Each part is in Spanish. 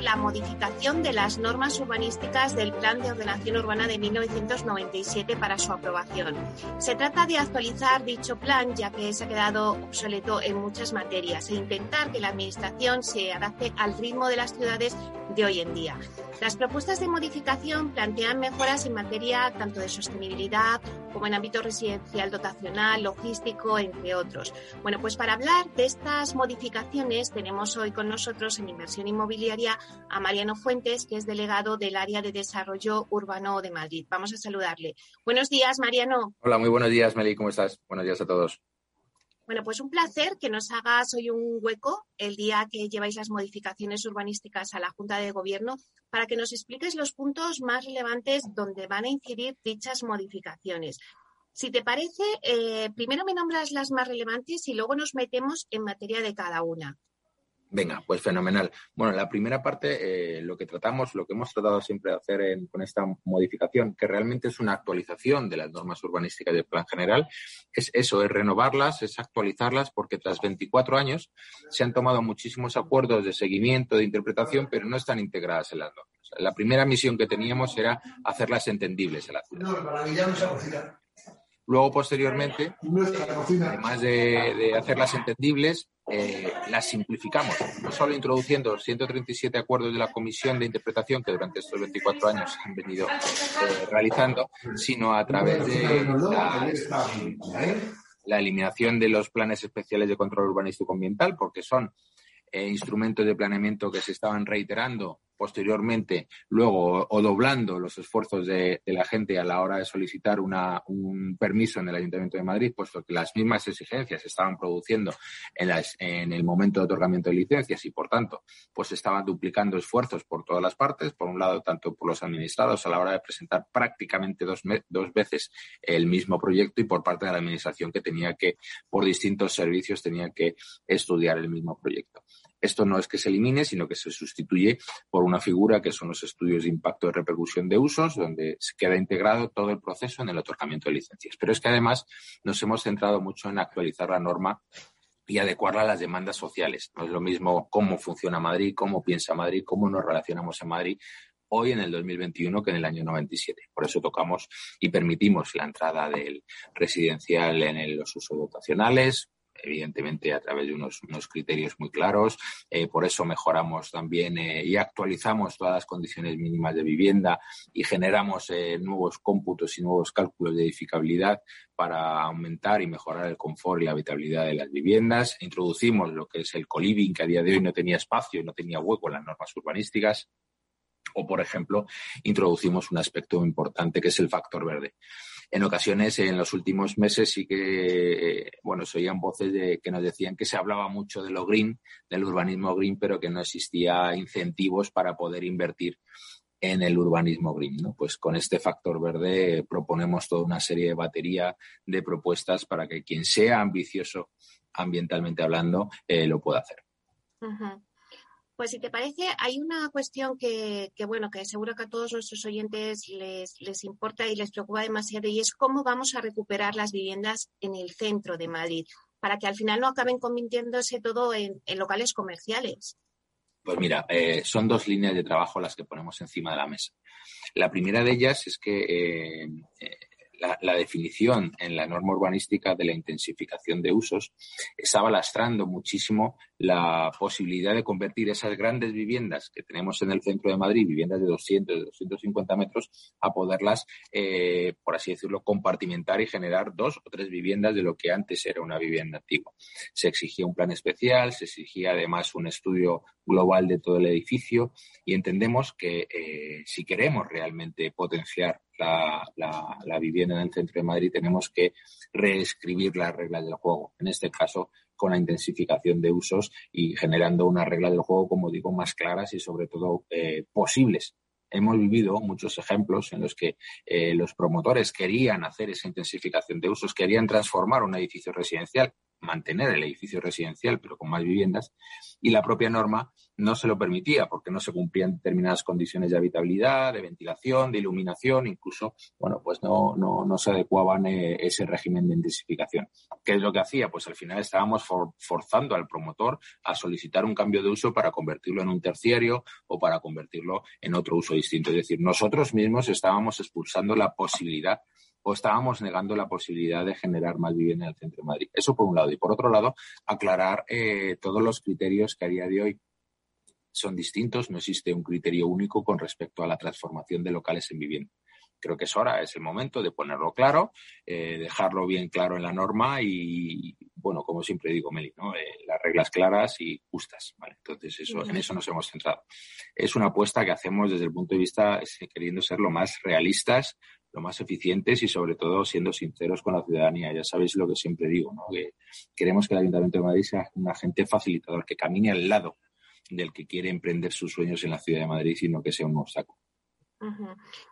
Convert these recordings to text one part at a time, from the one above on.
La modificación de las normas urbanísticas del Plan de Ordenación Urbana de 1997 para su aprobación. Se trata de actualizar dicho plan ya que se ha quedado obsoleto en muchas materias e intentar que la Administración se adapte al ritmo de las ciudades de hoy en día. Las propuestas de modificación plantean mejoras en materia tanto de sostenibilidad como en ámbito residencial dotacional, logístico, entre otros. Bueno, pues para hablar de estas modificaciones tenemos hoy con nosotros en Inversión Inmobiliaria a Mariano Fuentes, que es delegado del área de desarrollo urbano de Madrid. Vamos a saludarle. Buenos días, Mariano. Hola, muy buenos días, Meli. ¿Cómo estás? Buenos días a todos. Bueno, pues un placer que nos hagas hoy un hueco el día que lleváis las modificaciones urbanísticas a la Junta de Gobierno para que nos expliques los puntos más relevantes donde van a incidir dichas modificaciones. Si te parece, eh, primero me nombras las más relevantes y luego nos metemos en materia de cada una. Venga, pues fenomenal. Bueno, la primera parte, eh, lo que tratamos, lo que hemos tratado siempre de hacer con esta modificación, que realmente es una actualización de las normas urbanísticas del Plan General, es eso, es renovarlas, es actualizarlas, porque tras 24 años se han tomado muchísimos acuerdos de seguimiento, de interpretación, pero no están integradas en las normas. La primera misión que teníamos era hacerlas entendibles en la ciudad. Luego, posteriormente, además de, hacerlas entendibles, eh, las simplificamos, no solo introduciendo 137 acuerdos de la Comisión de Interpretación que durante estos 24 años han venido eh, realizando, sino a través de la eliminación de los planes especiales de control urbanístico ambiental, porque son eh, instrumentos de planeamiento que se estaban reiterando posteriormente, luego o doblando los esfuerzos de, la gente a la hora de solicitar un permiso en el Ayuntamiento de Madrid, puesto que las mismas exigencias se estaban produciendo en, el momento de otorgamiento de licencias y, por tanto, pues estaban duplicando esfuerzos por todas las partes, por un lado, tanto por los administrados a la hora de presentar prácticamente dos, dos veces el mismo proyecto y por parte de la Administración que tenía que, por distintos servicios, tenía que estudiar el mismo proyecto. Esto no es que se elimine, sino que se sustituye por una figura que son los estudios de impacto de repercusión de usos, donde queda integrado todo el proceso en el otorgamiento de licencias. Pero es que además nos hemos centrado mucho en actualizar la norma y adecuarla a las demandas sociales. No es lo mismo cómo funciona Madrid, cómo piensa Madrid, cómo nos relacionamos en Madrid hoy en el 2021 que en el año 97. Por eso tocamos y permitimos la entrada del residencial en los usos dotacionales, evidentemente a través de unos, criterios muy claros. Eh, por eso mejoramos también eh, y actualizamos todas las condiciones mínimas de vivienda y generamos eh, nuevos cómputos y nuevos cálculos de edificabilidad para aumentar y mejorar el confort y la habitabilidad de las viviendas. Introducimos lo que es el coliving, que a día de hoy no tenía espacio y no tenía hueco en las normas urbanísticas. O, por ejemplo, introducimos un aspecto importante que es el factor verde en ocasiones, en los últimos meses, sí que, bueno, se oían voces de, que nos decían que se hablaba mucho de lo green, del urbanismo green, pero que no existía incentivos para poder invertir en el urbanismo green. Pues con este factor verde proponemos toda una serie de batería de propuestas para que quien sea ambicioso ambientalmente hablando eh, lo pueda hacer. Pues si te parece, hay una cuestión que, bueno, que seguro que a todos nuestros oyentes les, les importa y les preocupa demasiado y es cómo vamos a recuperar las viviendas en el centro de Madrid para que al final no acaben convirtiéndose todo en, locales comerciales. Pues mira, eh, son dos líneas de trabajo las que ponemos encima de la mesa. La primera de ellas es que eh, la, definición en la norma urbanística de la intensificación de usos estaba lastrando muchísimo la posibilidad de convertir esas grandes viviendas que tenemos en el centro de Madrid, viviendas de 200, de 250 metros, a poderlas, eh, por así decirlo, compartimentar y generar dos o tres viviendas de lo que antes era una vivienda antigua. Se exigía un plan especial, se exigía además un estudio global de todo el edificio y entendemos que eh, si queremos realmente potenciar la, vivienda en el centro de Madrid, tenemos que reescribir las reglas del juego. En este caso, con la intensificación de usos y generando unas reglas del juego, como digo, más claras y sobre todo eh, posibles. Hemos vivido muchos ejemplos en los que eh, los promotores querían hacer esa intensificación de usos, querían transformar un edificio residencial mantener el edificio residencial, pero con más viviendas, y la propia norma no se lo permitía porque no se cumplían determinadas condiciones de habitabilidad, de ventilación, de iluminación, incluso, bueno, pues no, no, no se adecuaban eh, ese régimen de intensificación. ¿Qué es lo que hacía? Pues al final estábamos forzando al promotor a solicitar un cambio de uso para convertirlo en un terciario o para convertirlo en otro uso distinto. Es decir, nosotros mismos estábamos expulsando la posibilidad o estábamos negando la posibilidad de generar más vivienda en el centro de Madrid. Eso por un lado. Y por otro lado, aclarar eh, todos los criterios que a día de hoy son distintos. No existe un criterio único con respecto a la transformación de locales en vivienda. Creo que es hora, es el momento de ponerlo claro, eh, dejarlo bien claro en la norma y, bueno, como siempre digo, Meli, ¿no? Eh, las reglas claras y justas. ¿vale? Entonces, eso, en eso nos hemos centrado. Es una apuesta que hacemos desde el punto de vista queriendo ser lo más realistas, lo más eficientes y sobre todo siendo sinceros con la ciudadanía. Ya sabéis lo que siempre digo, ¿no? que queremos que el Ayuntamiento de Madrid sea un agente facilitador, que camine al lado del que quiere emprender sus sueños en la ciudad de Madrid, sino que sea un obstáculo.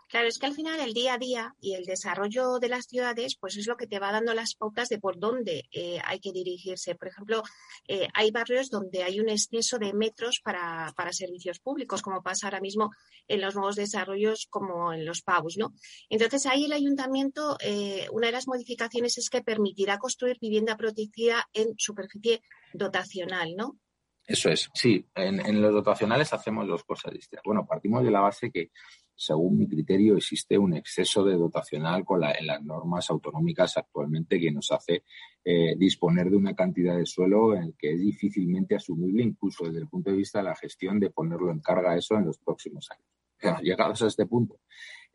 Claro, es que al final el día a día y el desarrollo de las ciudades, pues es lo que te va dando las pautas de por dónde eh, hay que dirigirse. Por ejemplo, eh, hay barrios donde hay un exceso de metros para, servicios públicos, como pasa ahora mismo en los nuevos desarrollos como en los PAUs, ¿no? Entonces ahí el ayuntamiento, eh, una de las modificaciones es que permitirá construir vivienda protegida en superficie dotacional, ¿no? Eso es, sí. En, en, los dotacionales hacemos dos cosas distintas. Bueno, partimos de la base que según mi criterio, existe un exceso de dotacional con en las normas autonómicas actualmente que nos hace eh, disponer de una cantidad de suelo en el que es difícilmente asumible, incluso desde el punto de vista de la gestión, de ponerlo en carga eso en los próximos años. llegados a este punto,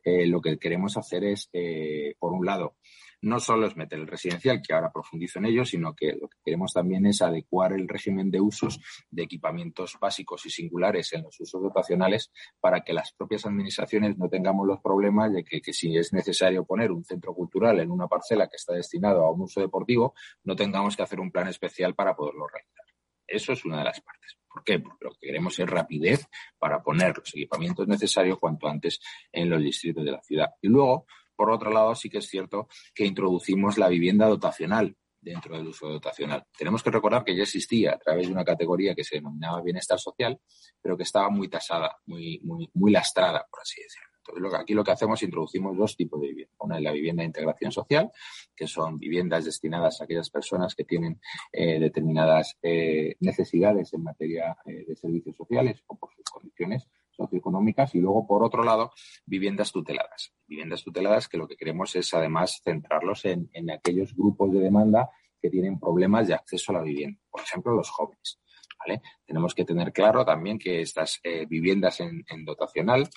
eh, lo que queremos hacer es, eh, por un lado, no solo es meter el residencial, que ahora profundizo en ello, sino que lo que queremos también es adecuar el régimen de usos de equipamientos básicos y singulares en los usos dotacionales para que las propias administraciones no tengamos los problemas de que, si es necesario poner un centro cultural en una parcela que está destinado a un uso deportivo, no tengamos que hacer un plan especial para poderlo realizar. Eso es una de las partes. ¿Por qué? Porque lo que queremos es rapidez para poner los equipamientos necesarios cuanto antes en los distritos de la ciudad. Y luego, por otro lado, sí que es cierto que introducimos la vivienda dotacional dentro del uso dotacional. Tenemos que recordar que ya existía a través de una categoría que se denominaba bienestar social, pero que estaba muy tasada, muy, muy, muy lastrada, por así decirlo. Entonces, aquí lo que hacemos es introducimos dos tipos de vivienda. Una es la vivienda de integración social, que son viviendas destinadas a aquellas personas que tienen eh, determinadas eh, necesidades en materia eh, de servicios sociales o por sus condiciones socioeconómicas y luego, por otro lado, viviendas tuteladas. Viviendas tuteladas que lo que queremos es, además, centrarlos en, aquellos grupos de demanda que tienen problemas de acceso a la vivienda. Por ejemplo, los jóvenes. ¿vale? Tenemos que tener claro también que estas eh, viviendas en, en dotacional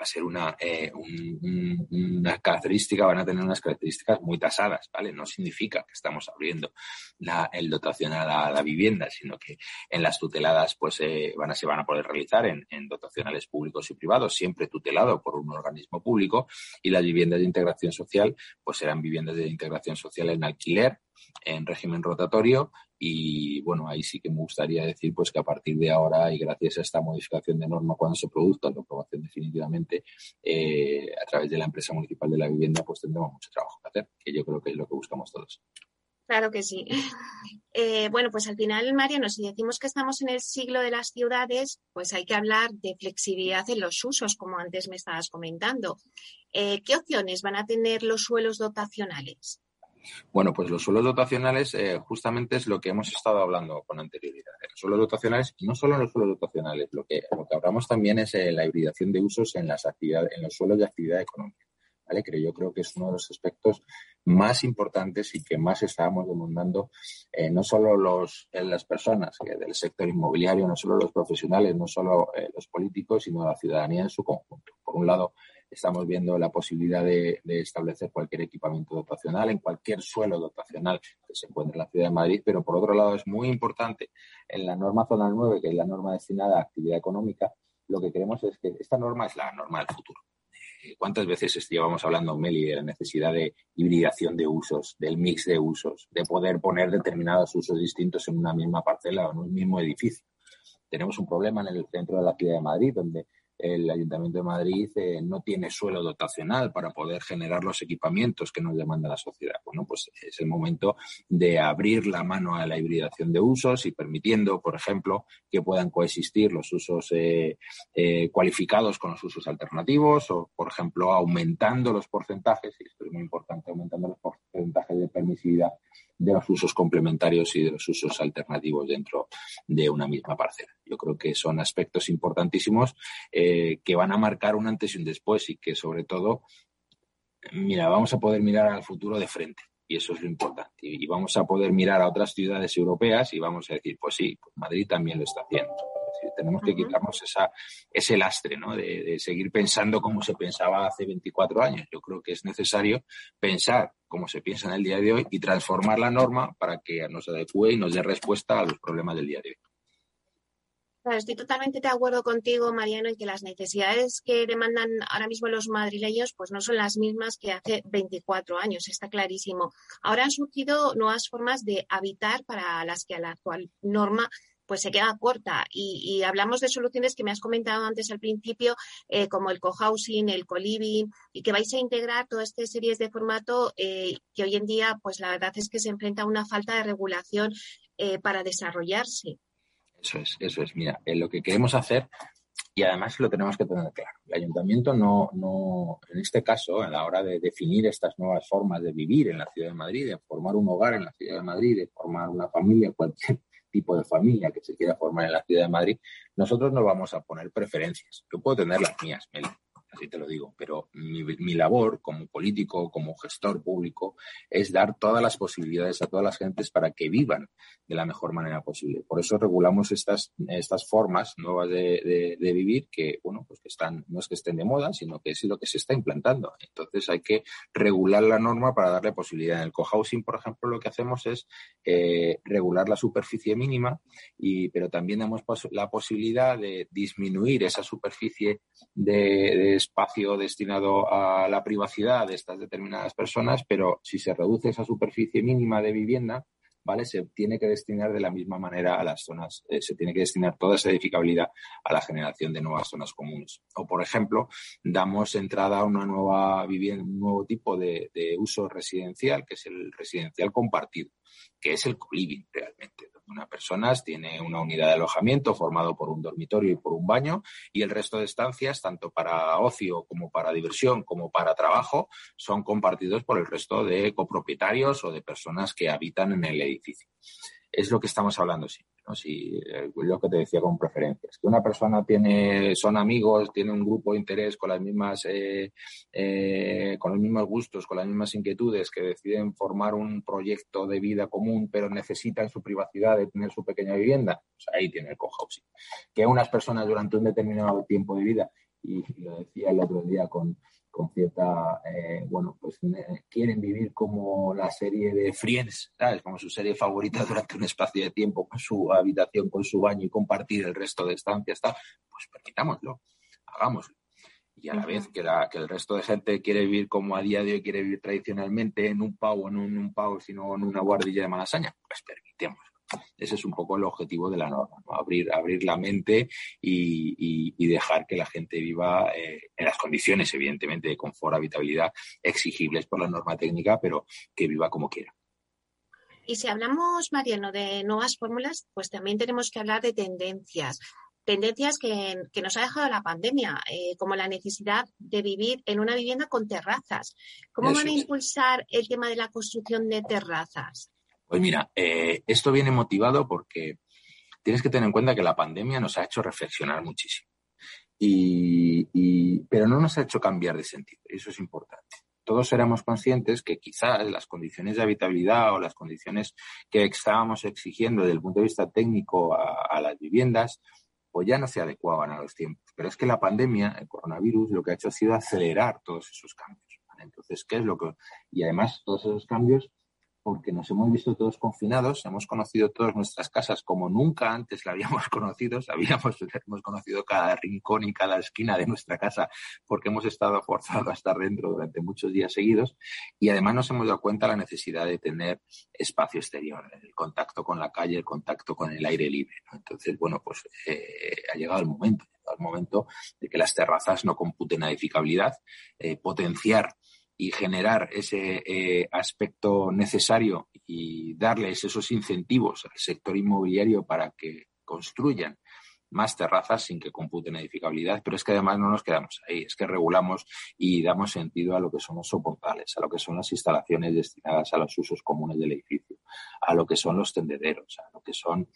va a ser una, eh, una característica, van a tener unas características muy tasadas, ¿vale? No significa que estamos abriendo la, el dotacional a la vivienda, sino que en las tuteladas pues eh, van a, se van a poder realizar en, en, dotacionales públicos y privados, siempre tutelado por un organismo público, y las viviendas de integración social pues serán viviendas de integración social en alquiler, en régimen rotatorio y bueno, ahí sí que me gustaría decir pues que a partir de ahora y gracias a esta modificación de norma cuando se produzca la aprobación definitivamente eh, a través de la empresa municipal de la vivienda pues tendremos mucho trabajo que hacer, que yo creo que es lo que buscamos todos. Claro que sí. Eh, bueno, pues al final, Mariano, si decimos que estamos en el siglo de las ciudades, pues hay que hablar de flexibilidad en los usos, como antes me estabas comentando. Eh, ¿Qué opciones van a tener los suelos dotacionales? Bueno, pues los suelos dotacionales eh, justamente es lo que hemos estado hablando con anterioridad. Los suelos dotacionales, no solo en los suelos dotacionales, lo que, que hablamos también es eh, la hibridación de usos en las actividades, en los suelos de actividad económica. ¿vale? Que yo creo que es uno de los aspectos más importantes y que más estábamos demandando, eh, no solo los, las personas del sector inmobiliario, no solo los profesionales, no solo los políticos, sino la ciudadanía en su conjunto. Por un lado, Estamos viendo la posibilidad de, establecer cualquier equipamiento dotacional en cualquier suelo dotacional que se encuentre en la ciudad de Madrid, pero por otro lado es muy importante en la norma zonal 9, que es la norma destinada a actividad económica, lo que queremos es que esta norma es la norma del futuro. Eh, ¿Cuántas veces llevamos hablando, Meli, de la necesidad de hibridación de usos, del mix de usos, de poder poner determinados usos distintos en una misma parcela o en un mismo edificio? Tenemos un problema en el centro de la ciudad de Madrid, donde el Ayuntamiento de Madrid eh, no tiene suelo dotacional para poder generar los equipamientos que nos demanda la sociedad. Bueno, pues es el momento de abrir la mano a la hibridación de usos y permitiendo, por ejemplo, que puedan coexistir los usos eh, eh, cualificados con los usos alternativos o, por ejemplo, aumentando los porcentajes, y esto es muy importante, aumentando los porcentajes de permisividad de los usos complementarios y de los usos alternativos dentro de una misma parcela. Yo creo que son aspectos importantísimos eh, que van a marcar un antes y un después y que sobre todo, mira, vamos a poder mirar al futuro de frente y eso es lo importante. Y, vamos a poder mirar a otras ciudades europeas y vamos a decir, pues sí, pues Madrid también lo está haciendo. tenemos que quitarnos esa, ese lastre ¿no? de, de, seguir pensando como se pensaba hace 24 años. Yo creo que es necesario pensar como se piensa en el día de hoy y transformar la norma para que nos adecue y nos dé respuesta a los problemas del día de hoy. estoy totalmente de acuerdo contigo, Mariano, en que las necesidades que demandan ahora mismo los madrileños pues no son las mismas que hace 24 años, está clarísimo. Ahora han surgido nuevas formas de habitar para las que a la actual norma pues se queda corta. Y, hablamos de soluciones que me has comentado antes al principio, eh, como el cohousing, el co-living, y que vais a integrar todas estas series de formato eh, que hoy en día, pues la verdad es que se enfrenta a una falta de regulación eh, para desarrollarse. Eso es, eso es. Mira, lo que queremos hacer y además lo tenemos que tener claro. El ayuntamiento no, no, en este caso, a la hora de definir estas nuevas formas de vivir en la ciudad de Madrid, de formar un hogar en la ciudad de Madrid, de formar una familia, cualquier tipo de familia que se quiera formar en la ciudad de Madrid, nosotros no vamos a poner preferencias. Yo puedo tener las mías, Meli, así te lo digo, pero mi, labor como político, como gestor público, es dar todas las posibilidades a todas las gentes para que vivan de la mejor manera posible. Por eso regulamos estas, estas formas nuevas de, vivir que, bueno, pues que están, no es que estén de moda, sino que es lo que se está implantando. Entonces hay que regular la norma para darle posibilidad. En el cohousing, por ejemplo, lo que hacemos es eh, regular la superficie mínima, y, pero también damos la posibilidad de disminuir esa superficie de espacio destinado a la privacidad de estas determinadas personas, pero si se reduce esa superficie mínima de vivienda, ¿vale? Se tiene que destinar de la misma manera a las zonas, eh, se tiene que destinar toda esa edificabilidad a la generación de nuevas zonas comunes. O, por ejemplo, damos entrada a una nueva vivienda, un nuevo tipo de, de uso residencial, que es el residencial compartido, que es el co-living realmente una persona tiene una unidad de alojamiento formado por un dormitorio y por un baño y el resto de estancias, tanto para ocio como para diversión como para trabajo, son compartidos por el resto de copropietarios o de personas que habitan en el edificio. Es lo que estamos hablando siempre. Si, eh, lo que te decía con preferencias, que una persona tiene, son amigos, tiene un grupo de interés con las mismas, eh, eh, con los mismos gustos, con las mismas inquietudes, que deciden formar un proyecto de vida común, pero necesitan su privacidad de tener su pequeña vivienda, pues ahí tiene el cohousing. Que unas personas durante un determinado tiempo de vida, y lo decía el otro día con, con cierta, eh, bueno, pues quieren vivir como la serie de Friends, ¿sabes? Como su serie favorita durante un espacio de tiempo con su habitación, con su baño y compartir el resto de estancias, tal, pues permitámoslo, hagámoslo. Y a la vez que, la, que el resto de gente quiere vivir como a día de hoy quiere vivir tradicionalmente en un pavo, no en un pavo, sino en una guardilla de malasaña, pues permitémoslo. Ese es un poco el objetivo de la norma, abrir, abrir la mente y, dejar que la gente viva eh, en las condiciones, evidentemente, de confort, habitabilidad exigibles por la norma técnica, pero que viva como quiera. Y si hablamos, Mariano, de nuevas fórmulas, pues también tenemos que hablar de tendencias. Tendencias que, nos ha dejado la pandemia, eh, como la necesidad de vivir en una vivienda con terrazas. ¿Cómo van a impulsar el tema de la construcción de terrazas? Pues mira, eh, esto viene motivado porque tienes que tener en cuenta que la pandemia nos ha hecho reflexionar muchísimo. Y, pero no nos ha hecho cambiar de sentido, eso es importante. Todos éramos conscientes que quizás las condiciones de habitabilidad o las condiciones que estábamos exigiendo desde el punto de vista técnico a, las viviendas, pues ya no se adecuaban a los tiempos. Pero es que la pandemia, el coronavirus, lo que ha hecho ha sido acelerar todos esos cambios. Entonces, ¿qué es lo que...? Y además, todos esos cambios porque nos hemos visto todos confinados, hemos conocido todas nuestras casas como nunca antes la habíamos conocido, sabíamos, hemos conocido cada rincón y cada esquina de nuestra casa porque hemos estado forzados a estar dentro durante muchos días seguidos y además nos hemos dado cuenta de la necesidad de tener espacio exterior, el contacto con la calle, el contacto con el aire libre. Entonces, bueno, pues eh, ha llegado el momento, momento de que las terrazas no computen edificabilidad, eh, potenciar y generar ese eh, aspecto necesario y darles esos incentivos al sector inmobiliario para que construyan más terrazas sin que computen edificabilidad, pero es que además no nos quedamos ahí, es que regulamos y damos sentido a lo que son los soportales, a lo que son las instalaciones destinadas a los usos comunes del edificio, a lo que son los tendederos, a lo que son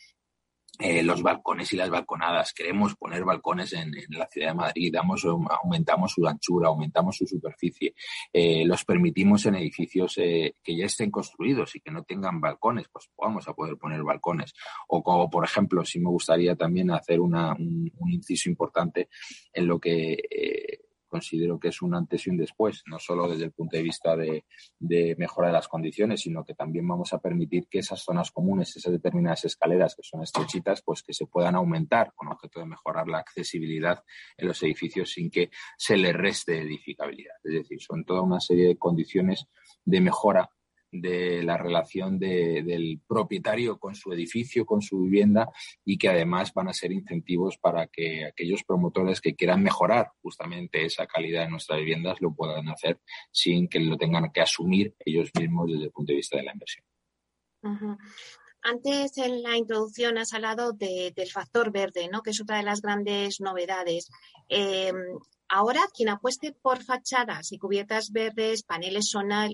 eh, los balcones y las balconadas. Queremos poner balcones en, la ciudad de Madrid, damos, aumentamos su anchura, aumentamos su superficie, eh, los permitimos en edificios eh, que ya estén construidos y que no tengan balcones, pues vamos a poder poner balcones. O como, por ejemplo, si me gustaría también hacer una, un, un, inciso importante en lo que considero que es un antes y un después, no solo desde el punto de vista de, mejora de las condiciones, sino que también vamos a permitir que esas zonas comunes, esas determinadas escaleras que son estrechitas, pues que se puedan aumentar con objeto de mejorar la accesibilidad en los edificios sin que se le reste edificabilidad. Es decir, son toda una serie de condiciones de mejora de la relación del propietario con su edificio, con su vivienda y que además van a ser incentivos para que aquellos promotores que quieran mejorar justamente esa calidad de nuestras viviendas lo puedan hacer sin que lo tengan que asumir ellos mismos desde el punto de vista de la inversión. Antes en la introducción has hablado del factor verde, ¿no? que es otra de las grandes novedades. Em, ahora, quien apueste por fachadas y cubiertas verdes, paneles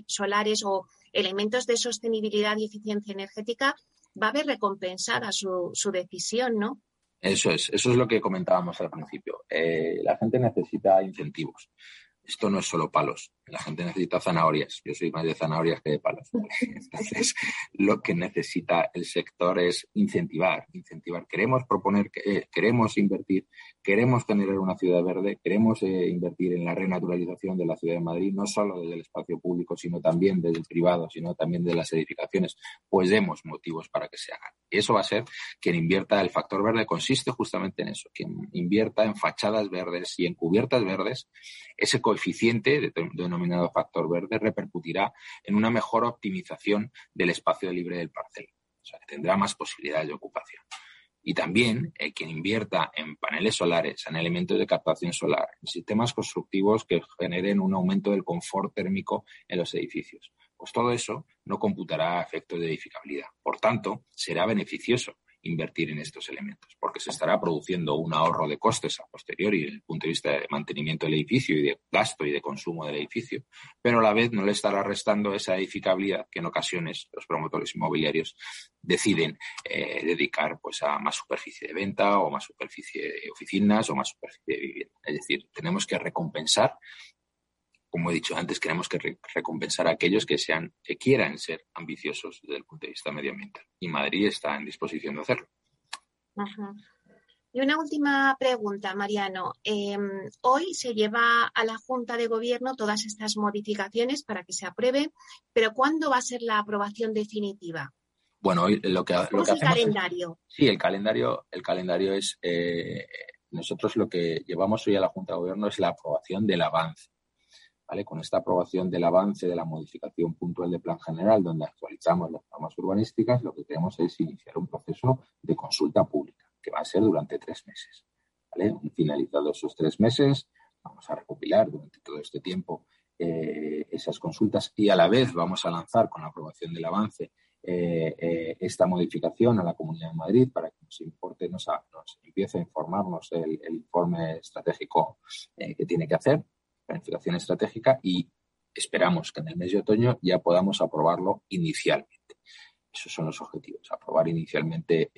solares o elementos de sostenibilidad y eficiencia energética, va a ver recompensada su, su decisión, ¿no? Eso es, eso es lo que comentábamos al principio. Eh, la gente necesita incentivos esto no es solo palos. La gente necesita zanahorias. Yo soy más de zanahorias que de palos. Entonces, lo que necesita el sector es incentivar, incentivar. Queremos proponer, eh, queremos invertir, queremos generar una ciudad verde, queremos eh, invertir en la renaturalización de la ciudad de Madrid, no solo desde el espacio público, sino también desde el privado, sino también de las edificaciones. Pues demos motivos para que se hagan. Y eso va a ser quien invierta el factor verde, consiste justamente en eso, quien invierta en fachadas verdes y en cubiertas verdes, ese coeficiente denominado factor verde repercutirá en una mejor optimización del espacio libre del parcel. O sea, que tendrá más posibilidades de ocupación. Y también eh, quien invierta en paneles solares, en elementos de captación solar, en sistemas constructivos que generen un aumento del confort térmico en los edificios. Pues todo eso no computará efectos de edificabilidad. Por tanto, será beneficioso invertir en estos elementos, porque se estará produciendo un ahorro de costes a posteriori desde el punto de vista de mantenimiento del edificio y de gasto y de consumo del edificio, pero a la vez no le estará restando esa edificabilidad que en ocasiones los promotores inmobiliarios deciden eh, dedicar pues a más superficie de venta o más superficie de oficinas o más superficie de vivienda. Es decir, tenemos que recompensar como he dicho antes, queremos que recompensar a aquellos que sean, que quieran ser ambiciosos desde el punto de vista medioambiental. Y Madrid está en disposición de hacerlo. Y una última pregunta, Mariano. Em, hoy se lleva a la Junta de Gobierno todas estas modificaciones para que se aprueben, pero ¿cuándo va a ser la aprobación definitiva? Bueno, hoy lo que, lo el calendario? sí, el calendario, el calendario es eh, nosotros lo que llevamos hoy a la Junta de Gobierno es la aprobación del avance con esta aprobación del avance de la modificación puntual de plan general, donde actualizamos las normas urbanísticas, lo que queremos es iniciar un proceso de consulta pública, que va a ser durante tres meses. Finalizados esos tres meses, vamos a recopilar durante todo este tiempo eh, esas consultas y a la vez vamos a lanzar con la aprobación del avance eh, eh, esta modificación a la Comunidad de Madrid para que nos importe, nos, empiece a informarnos el informe estratégico que tiene que hacer planificación estratégica y esperamos que en el mes de otoño ya podamos aprobarlo inicialmente. Esos son los objetivos, aprobar inicialmente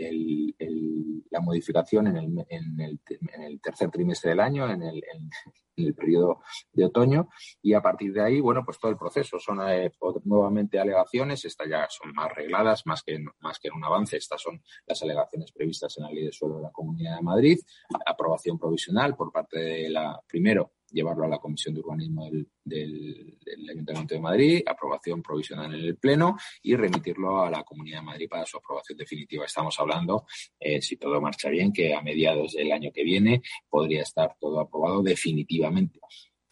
la modificación en el, tercer trimestre del año, en el, periodo de otoño, y a partir de ahí, bueno, pues todo el proceso. Son eh, nuevamente alegaciones, estas ya son más regladas, más que, más que un avance, estas son las alegaciones previstas en la Ley de Suelo de la Comunidad de Madrid, aprobación provisional por parte de la, primero, llevarlo a la Comisión de Urbanismo del, Ayuntamiento de Madrid, aprobación provisional en el Pleno y remitirlo a la Comunidad de Madrid para su aprobación definitiva. Estamos hablando, eh, si todo marcha bien, que a mediados del año que viene podría estar todo aprobado definitivamente,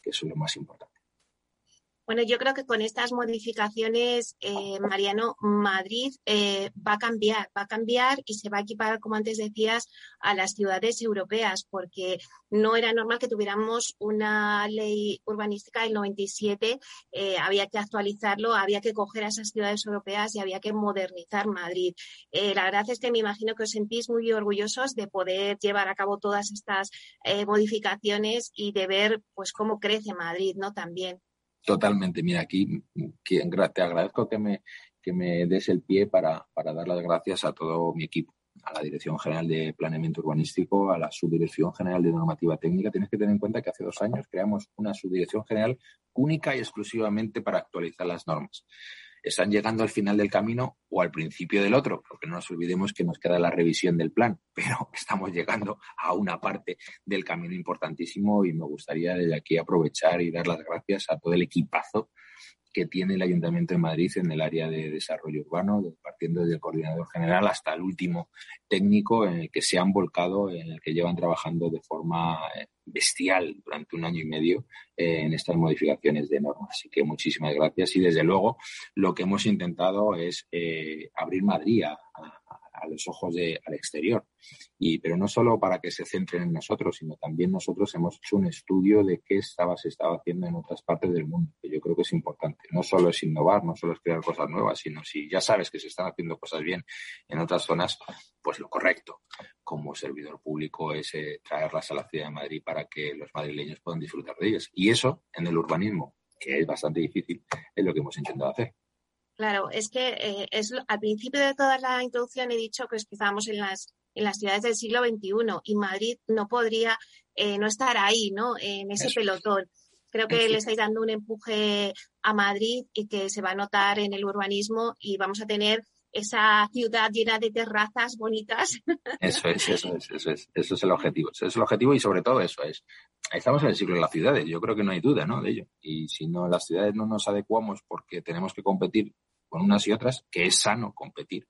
que eso es lo más importante. Bueno, yo creo que con estas modificaciones, eh, Mariano, Madrid eh, va a cambiar, va a cambiar y se va a equipar, como antes decías, a las ciudades europeas, porque no era normal que tuviéramos una ley urbanística del 97, eh, había que actualizarlo, había que coger a esas ciudades europeas y había que modernizar Madrid. la verdad es que me imagino que os sentís muy orgullosos de poder llevar a cabo todas estas modificaciones y de ver pues cómo crece Madrid, ¿no? También. Totalmente. Mira, aquí te agradezco que me, que me des el pie para, para dar las gracias a todo mi equipo a la Dirección General de Planeamiento Urbanístico, a la Subdirección General de Normativa Técnica. Tienes que tener en cuenta que hace dos años creamos una subdirección general única y exclusivamente para actualizar las normas están llegando al final del camino o al principio del otro, porque no nos olvidemos que nos queda la revisión del plan, pero estamos llegando a una parte del camino importantísimo y me gustaría desde aquí aprovechar y dar las gracias a todo el equipazo que tiene el Ayuntamiento de Madrid en el área de desarrollo urbano, partiendo desde el coordinador general hasta el último técnico en el que se han volcado, en el que llevan trabajando de forma eh, bestial durante un año y medio eh, en estas modificaciones de normas. Así que muchísimas gracias y desde luego lo que hemos intentado es eh, abrir Madrid a los ojos de, al exterior. Y, pero no solo para que se centren en nosotros, sino también nosotros hemos hecho un estudio de qué estaba, se estaba haciendo en otras partes del mundo, que yo creo que es importante. No solo es innovar, no solo es crear cosas nuevas, sino si ya sabes que se están haciendo cosas bien en otras zonas, pues lo correcto como servidor público es eh, traerlas a la ciudad de Madrid para que los madrileños puedan disfrutar de ellas. Y eso en el urbanismo, que es bastante difícil, es lo que hemos intentado hacer. Claro, es que eh, es, al principio de toda la introducción he dicho que estábamos en las, en las ciudades del siglo XXI y Madrid no podría eh, no estar ahí, ¿no? En ese pelotón. Creo que le estáis dando un empuje a Madrid y que se va a notar en el urbanismo y vamos a tener esa ciudad llena de terrazas bonitas. Eso es, eso es, eso es, eso es el objetivo. Eso es el objetivo y sobre todo eso es. Estamos en el siglo de las ciudades, yo creo que no hay duda, ¿no? De ello. Y si no, las ciudades no nos adecuamos porque tenemos que competir con unas y otras, que es sano competir,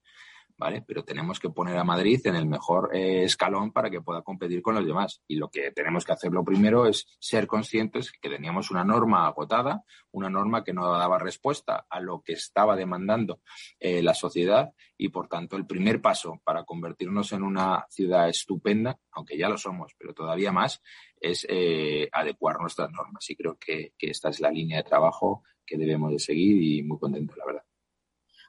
¿vale? Pero tenemos que poner a Madrid en el mejor eh, escalón para que pueda competir con los demás. Y lo que tenemos que hacer lo primero es ser conscientes que teníamos una norma agotada, una norma que no daba respuesta a lo que estaba demandando eh, la sociedad y, por tanto, el primer paso para convertirnos en una ciudad estupenda, aunque ya lo somos, pero todavía más, es eh, adecuar nuestras normas. Y creo que, que esta es la línea de trabajo que debemos de seguir y muy contento, la verdad.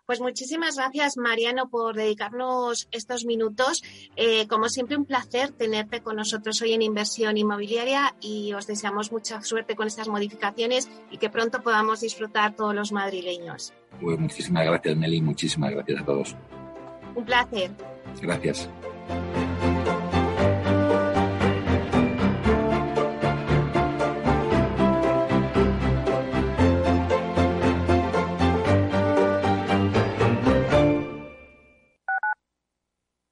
Pues muchísimas gracias, Mariano, por dedicarnos estos minutos. Eh, como siempre, un placer tenerte con nosotros hoy en Inversión Inmobiliaria y os deseamos mucha suerte con estas modificaciones y que pronto podamos disfrutar todos los madrileños. Pues muchísimas gracias, Meli. Muchísimas gracias a todos. Un placer. Gracias.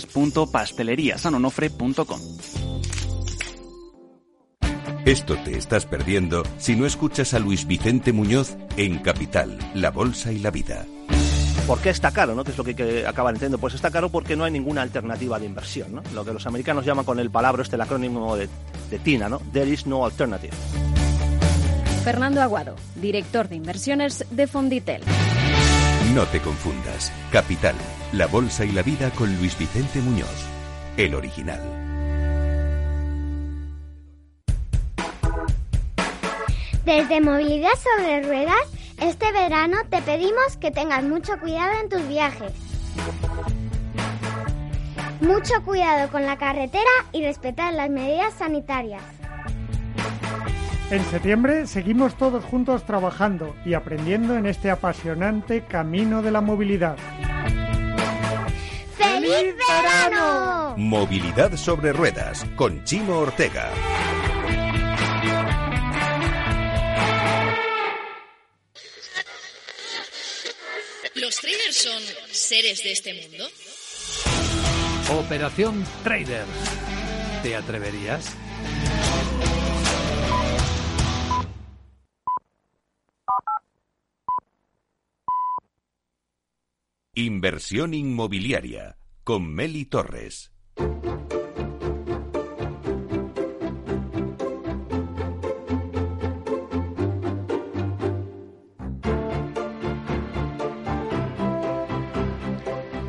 www.pasteleriasanonofre.com. Esto te estás perdiendo si no escuchas a Luis Vicente Muñoz en Capital, La Bolsa y la Vida. ¿Por qué está caro? ¿no? ¿Qué es lo que, que acaban entendiendo? Pues está caro porque no hay ninguna alternativa de inversión. ¿no? Lo que los americanos llaman con el palabra, este el acrónimo de, de TINA, ¿no? There is no alternative. Fernando Aguado, director de inversiones de Fonditel. No te confundas. Capital, la bolsa y la vida con Luis Vicente Muñoz, el original. Desde Movilidad sobre Ruedas, este verano te pedimos que tengas mucho cuidado en tus viajes. Mucho cuidado con la carretera y respetar las medidas sanitarias. En septiembre seguimos todos juntos trabajando y aprendiendo en este apasionante camino de la movilidad. ¡Feliz ¡Feliz verano! Movilidad sobre ruedas con Chimo Ortega. ¿Los traders son seres de este mundo? Operación Traders. ¿Te atreverías? Inversión inmobiliaria con Meli Torres.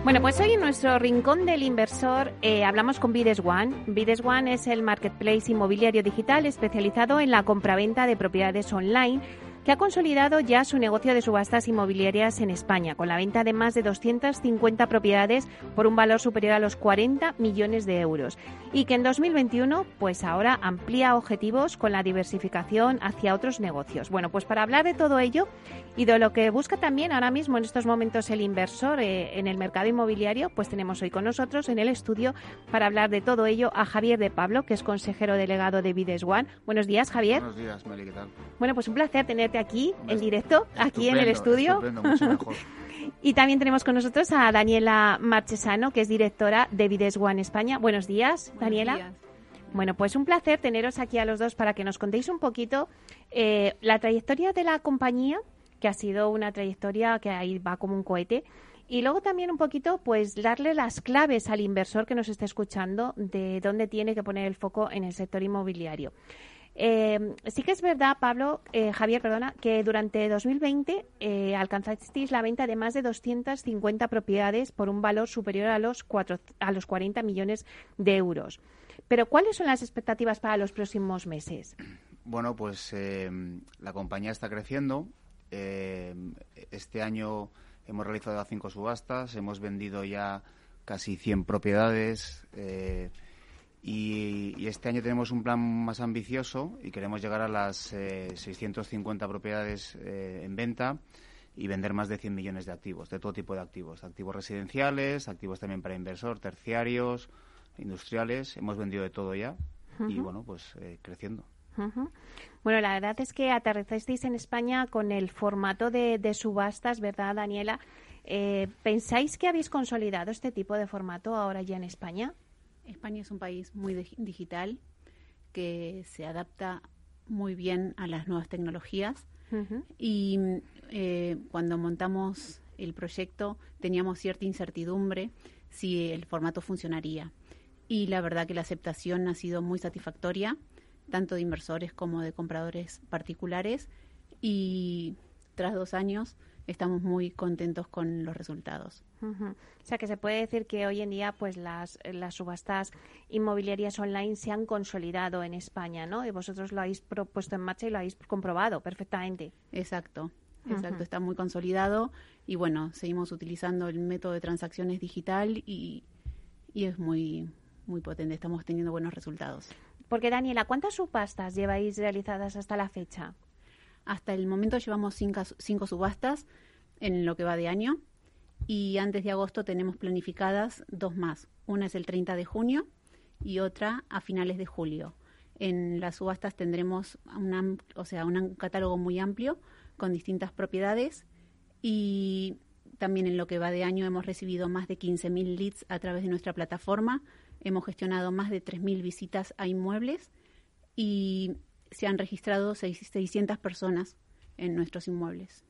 Bueno, pues hoy en nuestro rincón del inversor eh, hablamos con Bides One. Bides One es el marketplace inmobiliario digital especializado en la compraventa de propiedades online que ha consolidado ya su negocio de subastas inmobiliarias en España, con la venta de más de 250 propiedades por un valor superior a los 40 millones de euros. Y que en 2021, pues ahora amplía objetivos con la diversificación hacia otros negocios. Bueno, pues para hablar de todo ello y de lo que busca también ahora mismo en estos momentos el inversor eh, en el mercado inmobiliario, pues tenemos hoy con nosotros en el estudio para hablar de todo ello a Javier de Pablo, que es consejero delegado de Vides One. Buenos días, Javier. Buenos días, Meli, ¿qué tal? Bueno, pues un placer tenerte aquí en directo, aquí en el estudio. y también tenemos con nosotros a Daniela Marchesano, que es directora de Vides One España. Buenos días, Daniela. Bueno, pues un placer teneros aquí a los dos para que nos contéis un poquito eh, la trayectoria de la compañía, que ha sido una trayectoria que ahí va como un cohete. Y luego también un poquito, pues darle las claves al inversor que nos esté escuchando de dónde tiene que poner el foco en el sector inmobiliario. Eh, sí que es verdad, Pablo, eh, Javier, perdona, que durante 2020 eh, alcanzasteis la venta de más de 250 propiedades por un valor superior a los, cuatro, a los 40 millones de euros. Pero, ¿cuáles son las expectativas para los próximos meses? Bueno, pues la compañía está creciendo. este año hemos realizado cinco subastas, hemos vendido ya casi 100 propiedades. Y, este año tenemos un plan más ambicioso y queremos llegar a las 650 eh, propiedades eh, en venta y vender más de 100 millones de activos, de todo tipo de activos, activos residenciales, activos también para inversor, terciarios, industriales. Hemos vendido de todo ya y bueno, pues eh, creciendo. Bueno, la verdad es que aterrizasteis en España con el formato de, de subastas, ¿verdad, Daniela? ¿Pensáis que habéis consolidado este tipo de formato ahora ya en España? España es un país muy digital que se adapta muy bien a las nuevas tecnologías. Y eh, cuando montamos el proyecto teníamos cierta incertidumbre si el formato funcionaría. Y la verdad que la aceptación ha sido muy satisfactoria tanto de inversores como de compradores particulares. Y tras dos años estamos muy contentos con los resultados. O sea que se puede decir que hoy en día pues las, las subastas inmobiliarias online se han consolidado en España, ¿no? Y vosotros lo habéis puesto en marcha y lo habéis comprobado perfectamente. Exacto. Exacto, está muy consolidado y bueno, seguimos utilizando el método de transacciones digital y, y es muy, muy potente, estamos teniendo buenos resultados. Porque Daniela, ¿cuántas subastas lleváis realizadas hasta la fecha? Hasta el momento llevamos cinco, subastas en lo que va de año y antes de agosto tenemos planificadas dos más. Una es el 30 de junio y otra a finales de julio. En las subastas tendremos o sea, un catálogo muy amplio con distintas propiedades y también en lo que va de año hemos recibido más de 15.000 leads a través de nuestra plataforma. Hemos gestionado más de 3.000 visitas a inmuebles y se han registrado 600 personas en nuestros inmuebles.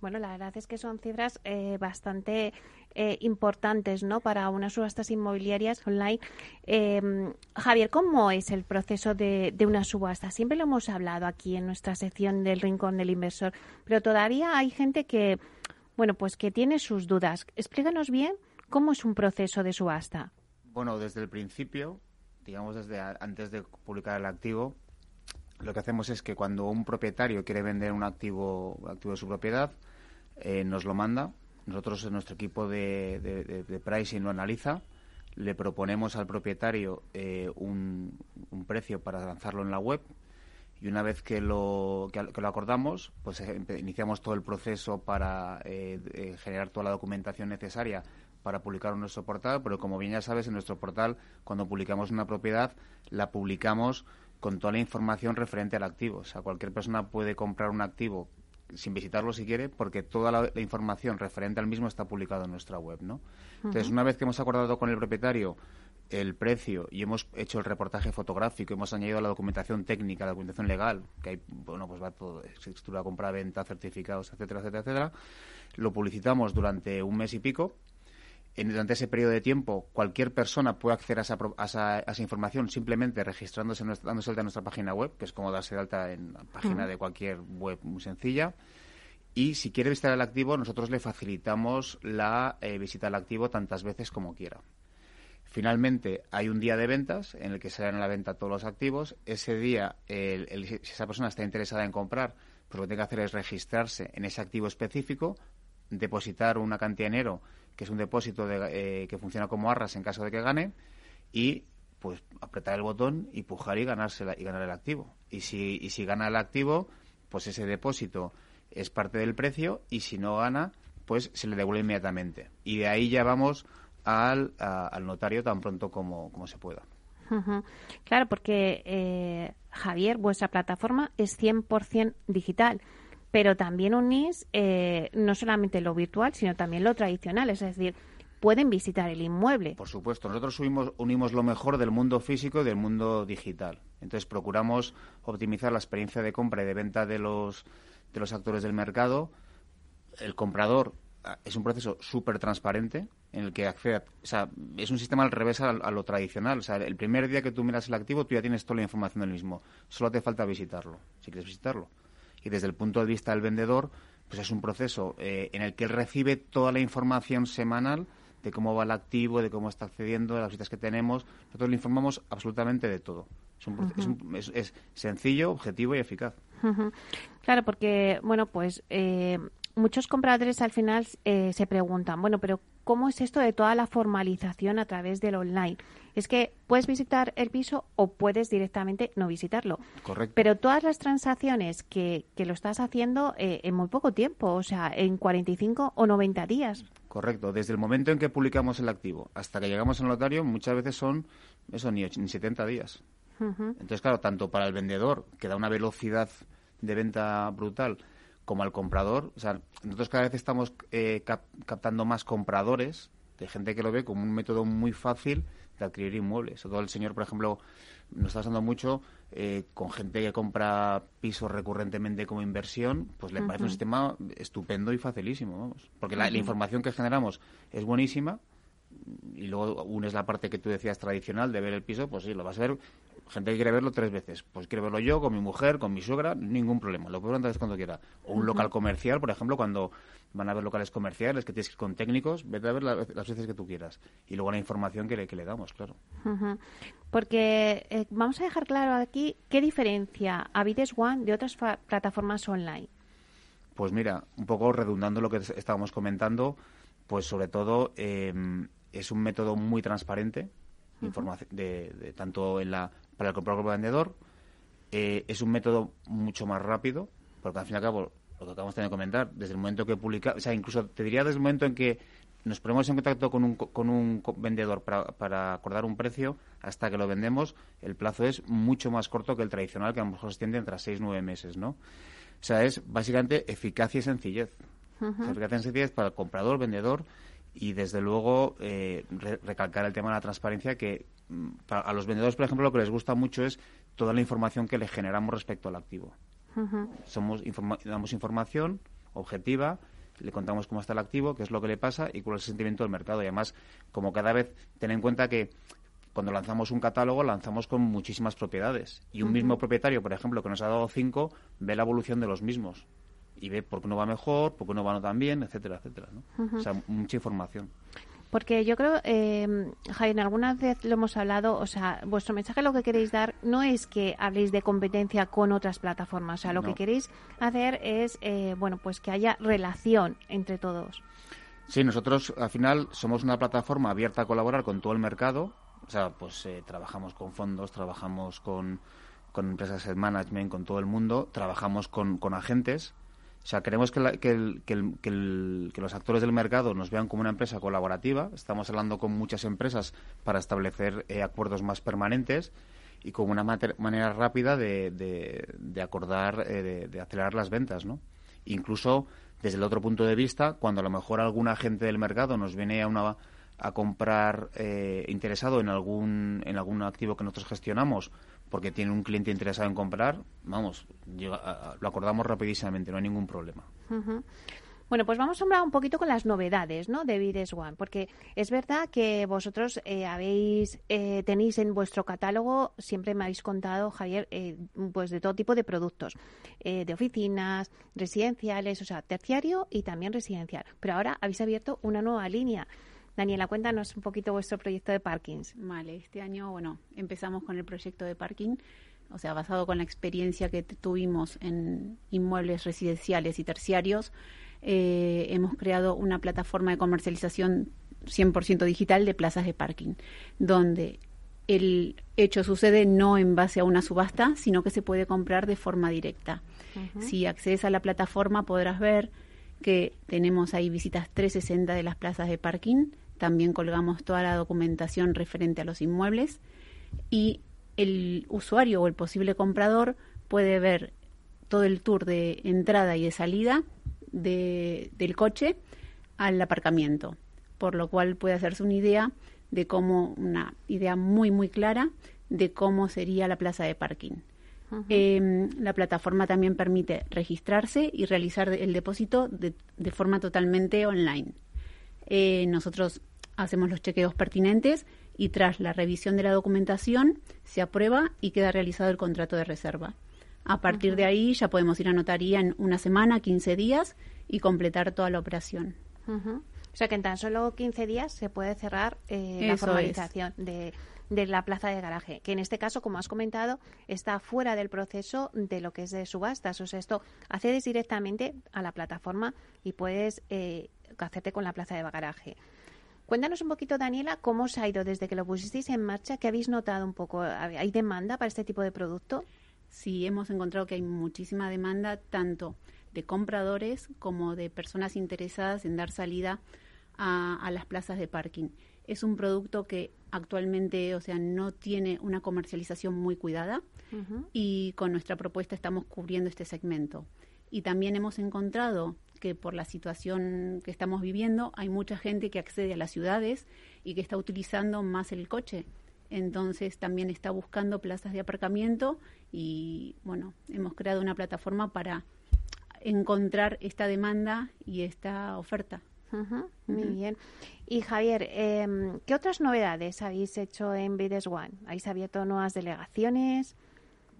Bueno, la verdad es que son cifras eh, bastante eh, importantes ¿no? para unas subastas inmobiliarias online. Em, Javier, ¿cómo es el proceso de, de, una subasta? Siempre lo hemos hablado aquí en nuestra sección del Rincón del Inversor, pero todavía hay gente que, bueno, pues que tiene sus dudas. Explícanos bien cómo es un proceso de subasta. Bueno, desde el principio, digamos desde antes de publicar el activo, lo que hacemos es que cuando un propietario quiere vender un activo, activo de su propiedad, eh, nos lo manda. Nosotros, nuestro equipo de, pricing, lo analiza. Le proponemos al propietario eh, un, precio para lanzarlo en la web y una vez que lo, que, lo acordamos, pues eh, iniciamos todo el proceso para eh, generar toda la documentación necesaria para publicar en nuestro portal, pero como bien ya sabes, en nuestro portal, cuando publicamos una propiedad, la publicamos con toda la información referente al activo. O sea, cualquier persona puede comprar un activo sin visitarlo si quiere, porque toda la, información referente al mismo está publicada en nuestra web, ¿no? Entonces, una vez que hemos acordado con el propietario el precio y hemos hecho el reportaje fotográfico, hemos añadido la documentación técnica, la documentación legal, que hay, bueno, pues va todo, escritura, compra, venta, certificados, etcétera, etcétera, etcétera, lo publicitamos durante un mes y pico. En, durante ese periodo de tiempo, cualquier persona puede acceder a esa, a esa, información simplemente registrándose, dándose alta en nuestra página web, que es como darse de alta en la página de cualquier web muy sencilla. Y si quiere visitar el activo, nosotros le facilitamos la eh, visita al activo tantas veces como quiera. Finalmente, hay un día de ventas en el que dan a la venta todos los activos. Ese día, si esa persona está interesada en comprar, pues lo que tiene que hacer es registrarse en ese activo específico, depositar una cantidad de dinero, que es un depósito de, eh, que funciona como arras en caso de que gane, y pues apretar el botón y pujar y ganársela, y ganar el activo. Y si, y si gana el activo, pues ese depósito es parte del precio y si no gana, pues se le devuelve inmediatamente. Y de ahí ya vamos al, al notario tan pronto como, como se pueda. Claro, porque eh, Javier, vuestra plataforma es 100% digital, pero también unís eh, no solamente lo virtual, sino también lo tradicional, es decir, pueden visitar el inmueble. Por supuesto, nosotros unimos, unimos lo mejor del mundo físico y del mundo digital. Entonces procuramos optimizar la experiencia de compra y de venta de los, de los actores del mercado. El comprador ah, es un proceso súper transparente, en el que accede, o sea, es un sistema al revés a, lo tradicional. O sea, el primer día que tú miras el activo, tú ya tienes toda la información del mismo. Solo te falta visitarlo, si quieres visitarlo. Y desde el punto de vista del vendedor, pues es un proceso eh, en el que él recibe toda la información semanal de cómo va el activo, de cómo está accediendo, de las visitas que tenemos. Nosotros le informamos absolutamente de todo. Es, sencillo, objetivo y eficaz. Claro, porque, bueno, pues eh, muchos compradores al final eh, se preguntan, bueno, pero ¿cómo es esto de toda la formalización a través del online? Es que puedes visitar el piso o puedes directamente no visitarlo. Correcto. Pero todas las transacciones que, que lo estás haciendo eh, en muy poco tiempo, o sea, en 45 o 90 días. Correcto. Desde el momento en que publicamos el activo hasta que llegamos al notario, muchas veces son, eso, ni, ni 70 días. Entonces, claro, tanto para el vendedor, que da una velocidad de venta brutal, como al comprador. O sea, nosotros cada vez estamos eh, captando más compradores, de gente que lo ve como un método muy fácil de adquirir inmuebles. Todo el señor, por ejemplo, nos está pasando mucho eh, con gente que compra pisos recurrentemente como inversión, pues le parece un sistema estupendo y facilísimo, vamos. Porque la, información que generamos es buenísima y luego unes la parte que tú decías tradicional de ver el piso, pues sí, lo vas a ver gente que quiere verlo tres veces. Pues quiere verlo yo, con mi mujer, con mi suegra, ningún problema. Lo puedo ver cuando quiera. O un local comercial, por ejemplo, cuando van a ver locales comerciales que tienes que ir con técnicos, vete a ver las veces que tú quieras. Y luego la información que le, que le damos, claro. Porque eh, vamos a dejar claro aquí qué diferencia Avides One de otras plataformas online. Pues mira, un poco redundando lo que estábamos comentando, pues sobre todo eh, es un método muy transparente, de, tanto en la para el comprador como el vendedor. Eh, es un método mucho más rápido, porque al fin y al cabo, lo que acabamos de comentar, desde el momento que publica, o sea, incluso te diría desde el momento en que nos ponemos en contacto con un, con un vendedor para, para, acordar un precio hasta que lo vendemos, el plazo es mucho más corto que el tradicional, que a lo mejor se extiende entre 6 y 9 meses, ¿no? O sea, es básicamente eficacia y sencillez. eficacia y sencillez para el comprador, vendedor y desde luego eh, recalcar el tema de la transparencia que mm, a los vendedores por ejemplo lo que les gusta mucho es toda la información que le generamos respecto al activo. Somos damos información objetiva le contamos cómo está el activo qué es lo que le pasa y cuál es el sentimiento del mercado. Y además como cada vez ten en cuenta que cuando lanzamos un catálogo lanzamos con muchísimas propiedades. Y un mismo propietario por ejemplo que nos ha dado cinco ve la evolución de los mismos y ve por qué uno va mejor, por qué uno va no tan bien, etcétera, etcétera. ¿no? O sea, mucha información. Porque yo creo, eh, Jaime, alguna vez lo hemos hablado, o sea, vuestro mensaje lo que queréis dar no es que habléis de competencia con otras plataformas, o sea, lo que queréis hacer es, eh, bueno, pues que haya relación entre todos. Sí, nosotros al final somos una plataforma abierta a colaborar con todo el mercado, o sea, pues eh, trabajamos con fondos, trabajamos con con empresas de management, con todo el mundo, trabajamos con, con agentes. O sea, queremos que, que, que, los actores del mercado nos vean como una empresa colaborativa. Estamos hablando con muchas empresas para establecer eh, acuerdos más permanentes y con una manera rápida de, de, acordar, eh, de, acelerar las ventas, ¿no? Incluso desde el otro punto de vista, cuando a lo mejor algún agente del mercado nos viene a una a comprar eh, interesado en algún en algún activo que nosotros gestionamos porque tiene un cliente interesado en comprar, vamos, lo acordamos rapidísimamente, no hay ningún problema. Bueno, pues vamos a hablar un poquito con las novedades, ¿no? De Vides One, porque es verdad que vosotros eh, habéis eh, tenéis en vuestro catálogo siempre me habéis contado, Javier, eh, pues de todo tipo de productos, de oficinas, residenciales, o sea, terciario y también residencial. Pero ahora habéis abierto una nueva línea. Daniela, cuéntanos un poquito vuestro proyecto de parkings. Vale, este año, bueno, empezamos con el proyecto de parking o sea, basado con la experiencia que tuvimos en inmuebles residenciales y terciarios, eh, hemos creado una plataforma de comercialización 100% digital de plazas de parking, donde el hecho sucede no en base a una subasta, sino que se puede comprar de forma directa. Si accedes a la plataforma podrás ver que tenemos ahí visitas 360 de las plazas de parking, también colgamos toda la documentación referente a los inmuebles y el usuario o el posible comprador puede ver todo el tour de entrada y de salida del coche al aparcamiento, por lo cual puede hacerse una idea de cómo, una idea muy, muy clara de cómo sería la plaza de parking. Em, la plataforma también permite registrarse y realizar el depósito de, forma totalmente online. Eh, nosotros hacemos los chequeos pertinentes y tras la revisión de la documentación se aprueba y queda realizado el contrato de reserva. A partir de ahí ya podemos ir a notaría en una semana, 15 días y completar toda la operación. O sea que en tan solo 15 días se puede cerrar eh, la formalización de, de, la plaza de garaje, que en este caso, como has comentado, está fuera del proceso de lo que es de subastas. O sea, esto accedes directamente a la plataforma y puedes eh, hacerte con la plaza de garaje. Cuéntanos un poquito, Daniela, cómo os ha ido desde que lo pusisteis en marcha, qué habéis notado un poco. ¿Hay demanda para este tipo de producto? Sí, hemos encontrado que hay muchísima demanda, tanto de compradores como de personas interesadas en dar salida a, las plazas de parking. Es un producto que actualmente, o sea, no tiene una comercialización muy cuidada y con nuestra propuesta estamos cubriendo este segmento. Y también hemos encontrado que por la situación que estamos viviendo hay mucha gente que accede a las ciudades y que está utilizando más el coche. Entonces también está buscando plazas de aparcamiento y bueno, hemos creado una plataforma para encontrar esta demanda y esta oferta. muy bien. Y Javier, em, ¿qué otras novedades habéis hecho en Bides One? ¿Habéis abierto nuevas delegaciones?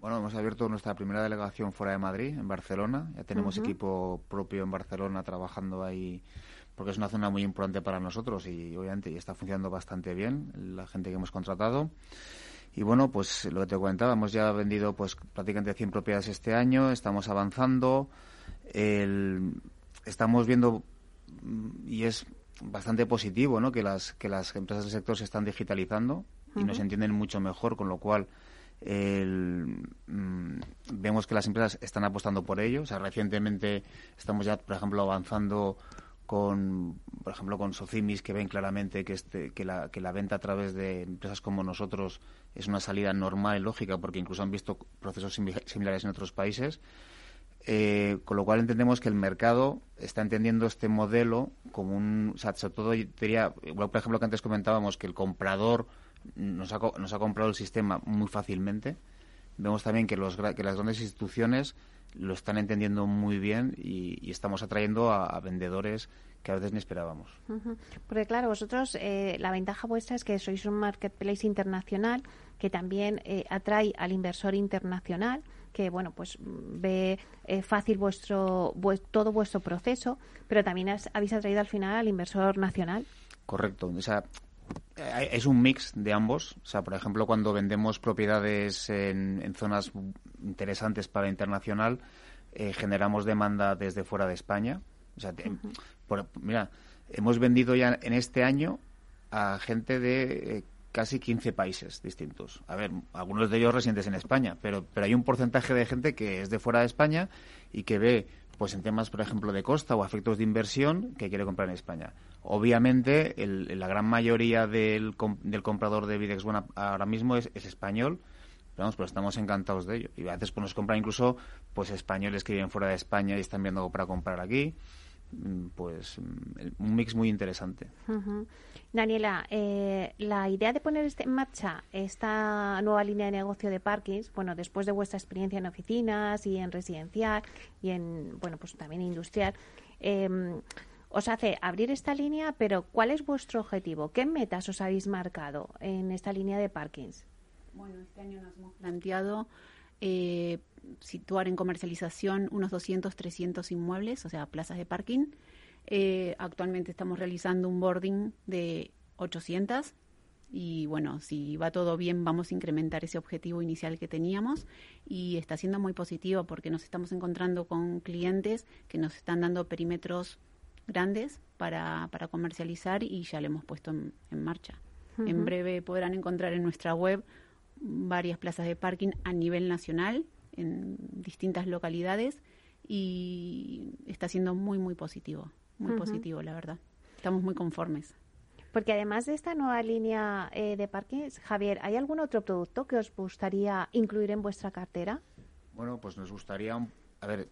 Bueno, hemos abierto nuestra primera delegación fuera de Madrid, en Barcelona. Ya tenemos equipo propio en Barcelona trabajando ahí porque es una zona muy importante para nosotros y obviamente está funcionando bastante bien la gente que hemos contratado. Y bueno, pues lo que te comentaba, hemos ya vendido pues prácticamente 100 propiedades este año, estamos avanzando, estamos viendo y es bastante positivo, ¿no? Que las que las empresas del sector se están digitalizando y nos entienden mucho mejor, con lo cual mm, vemos que las empresas están apostando por ello. O sea, recientemente estamos ya, por ejemplo, avanzando con, por ejemplo, con Socimis, que ven claramente que, este, la, venta a través de empresas como nosotros es una salida normal y lógica, porque incluso han visto procesos similares en otros países. Eh, con lo cual entendemos que el mercado está entendiendo este modelo como un, sobre todo diría, por ejemplo que antes comentábamos que el comprador nos ha, nos ha comprado el sistema muy fácilmente. Vemos también que, los, que las grandes instituciones lo están entendiendo muy bien y, estamos atrayendo a, vendedores que a veces ni esperábamos. Porque claro, vosotros, eh, la ventaja vuestra es que sois un marketplace internacional que también eh, atrae al inversor internacional que bueno pues ve eh, fácil vuestro todo vuestro proceso pero también habéis atraído al final al inversor nacional correcto o sea es un mix de ambos. O sea, por ejemplo, cuando vendemos propiedades en, zonas interesantes para internacional, eh, generamos demanda desde fuera de España. O sea, mira, hemos vendido ya en este año a gente de eh, casi 15 países distintos. A ver, algunos de ellos residentes en España, pero, pero hay un porcentaje de gente que es de fuera de España y que ve, pues en temas, por ejemplo, de costa o efectos de inversión, que quiere comprar en España. Obviamente, la gran mayoría del, del comprador de Videx ahora mismo es, español, pero, vamos, pero estamos encantados de ello. Y a veces pues, nos compran incluso pues españoles que viven fuera de España y están viendo para comprar aquí. Mm, pues mm, un mix muy interesante. Daniela, eh, la idea de poner este, en marcha esta nueva línea de negocio de parkings, bueno, después de vuestra experiencia en oficinas y en residencial y en, bueno, pues también industrial, em, os hace abrir esta línea, pero ¿cuál es vuestro objetivo? ¿Qué metas os habéis marcado en esta línea de parkings? Bueno, este año nos hemos planteado eh, situar en comercialización unos 200, 300 inmuebles, o sea, plazas de parking. Eh, actualmente estamos realizando un boarding de 800 y bueno, si va todo bien vamos a incrementar ese objetivo inicial que teníamos y está siendo muy positivo porque nos estamos encontrando con clientes que nos están dando perímetros grandes para, para comercializar y ya lo hemos puesto en, marcha. En breve podrán encontrar en nuestra web varias plazas de parking a nivel nacional en distintas localidades y está siendo muy, muy positivo, muy positivo, la verdad. Estamos muy conformes. Porque además de esta nueva línea eh, de parkings, Javier, ¿hay algún otro producto que os gustaría incluir en vuestra cartera? Bueno, pues nos gustaría, a ver,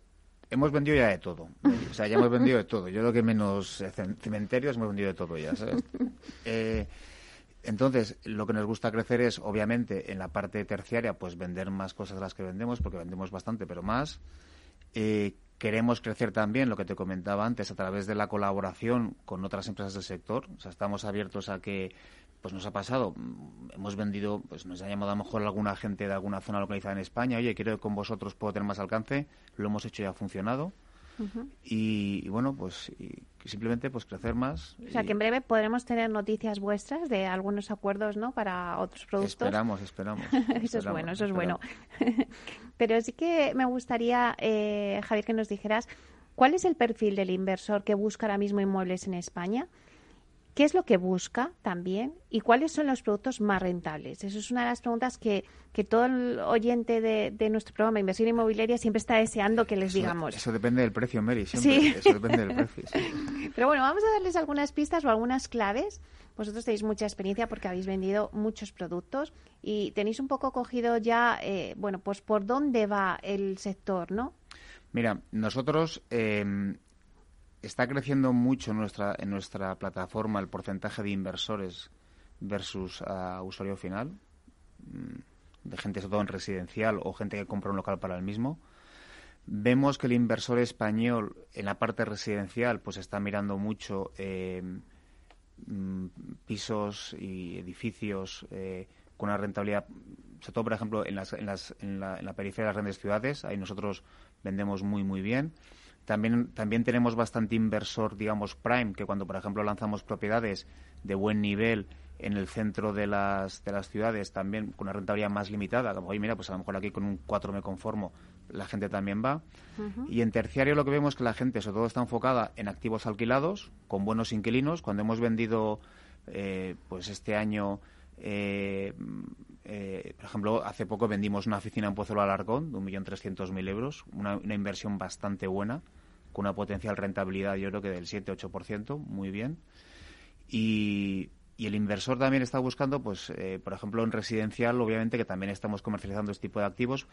hemos vendido ya de todo. O sea, ya hemos vendido de todo. Yo lo que menos cementerios hemos vendido de todo ya, ¿sabes? Eh, entonces, lo que nos gusta crecer es, obviamente, en la parte terciaria, pues vender más cosas de las que vendemos, porque vendemos bastante, pero más. Eh, queremos crecer también, lo que te comentaba antes, a través de la colaboración con otras empresas del sector. O sea, estamos abiertos a que, pues nos ha pasado, mm, hemos vendido, pues nos ha llamado a lo mejor alguna gente de alguna zona localizada en España, oye, quiero que con vosotros puedo tener más alcance, lo hemos hecho y ha funcionado y, bueno, pues simplemente pues crecer más. O sea, que en breve podremos tener noticias vuestras de algunos acuerdos, ¿no? Para otros productos. Esperamos, esperamos. eso es bueno, eso es bueno. Pero sí que me gustaría, eh, Javier, que nos dijeras cuál es el perfil del inversor que busca ahora mismo inmuebles en España ¿Qué es lo que busca también? ¿Y cuáles son los productos más rentables? Eso es una de las preguntas que, que todo el oyente de, de nuestro programa Inversión Inmobiliaria siempre está deseando que les digamos. Eso depende del precio, Mary. Siempre. Sí. Eso depende del precio. Pero bueno, vamos a darles algunas pistas o algunas claves. Vosotros tenéis mucha experiencia porque habéis vendido muchos productos y tenéis un poco cogido ya, eh, bueno, pues por dónde va el sector, ¿no? Mira, nosotros eh, está creciendo mucho nuestra, en nuestra plataforma el porcentaje de inversores versus usuario final, mm, de gente sobre todo en residencial o gente que compra un local para el mismo. Vemos que el inversor español en la parte residencial pues está mirando mucho eh, mm, pisos y edificios eh, con una rentabilidad, sobre todo por ejemplo en, las, en, las, en, la, en la periferia de las grandes ciudades, ahí nosotros vendemos muy muy bien. También, también tenemos bastante inversor, digamos, prime, que cuando, por ejemplo, lanzamos propiedades de buen nivel en el centro de las, de las ciudades, también con una rentabilidad más limitada, como, oye, mira, pues a lo mejor aquí con un 4 me conformo, la gente también va. Y en terciario lo que vemos es que la gente, sobre todo, está enfocada en activos alquilados, con buenos inquilinos. Cuando hemos vendido, eh, pues este año, eh, eh, por ejemplo, hace poco vendimos una oficina en Pozuelo Alarcón de 1.300.000 euros, una, inversión bastante buena, con una potencial rentabilidad yo creo que del 7-8%, muy bien. Y, el inversor también está buscando, pues, eh, por ejemplo, en residencial, obviamente, que también estamos comercializando este tipo de activos,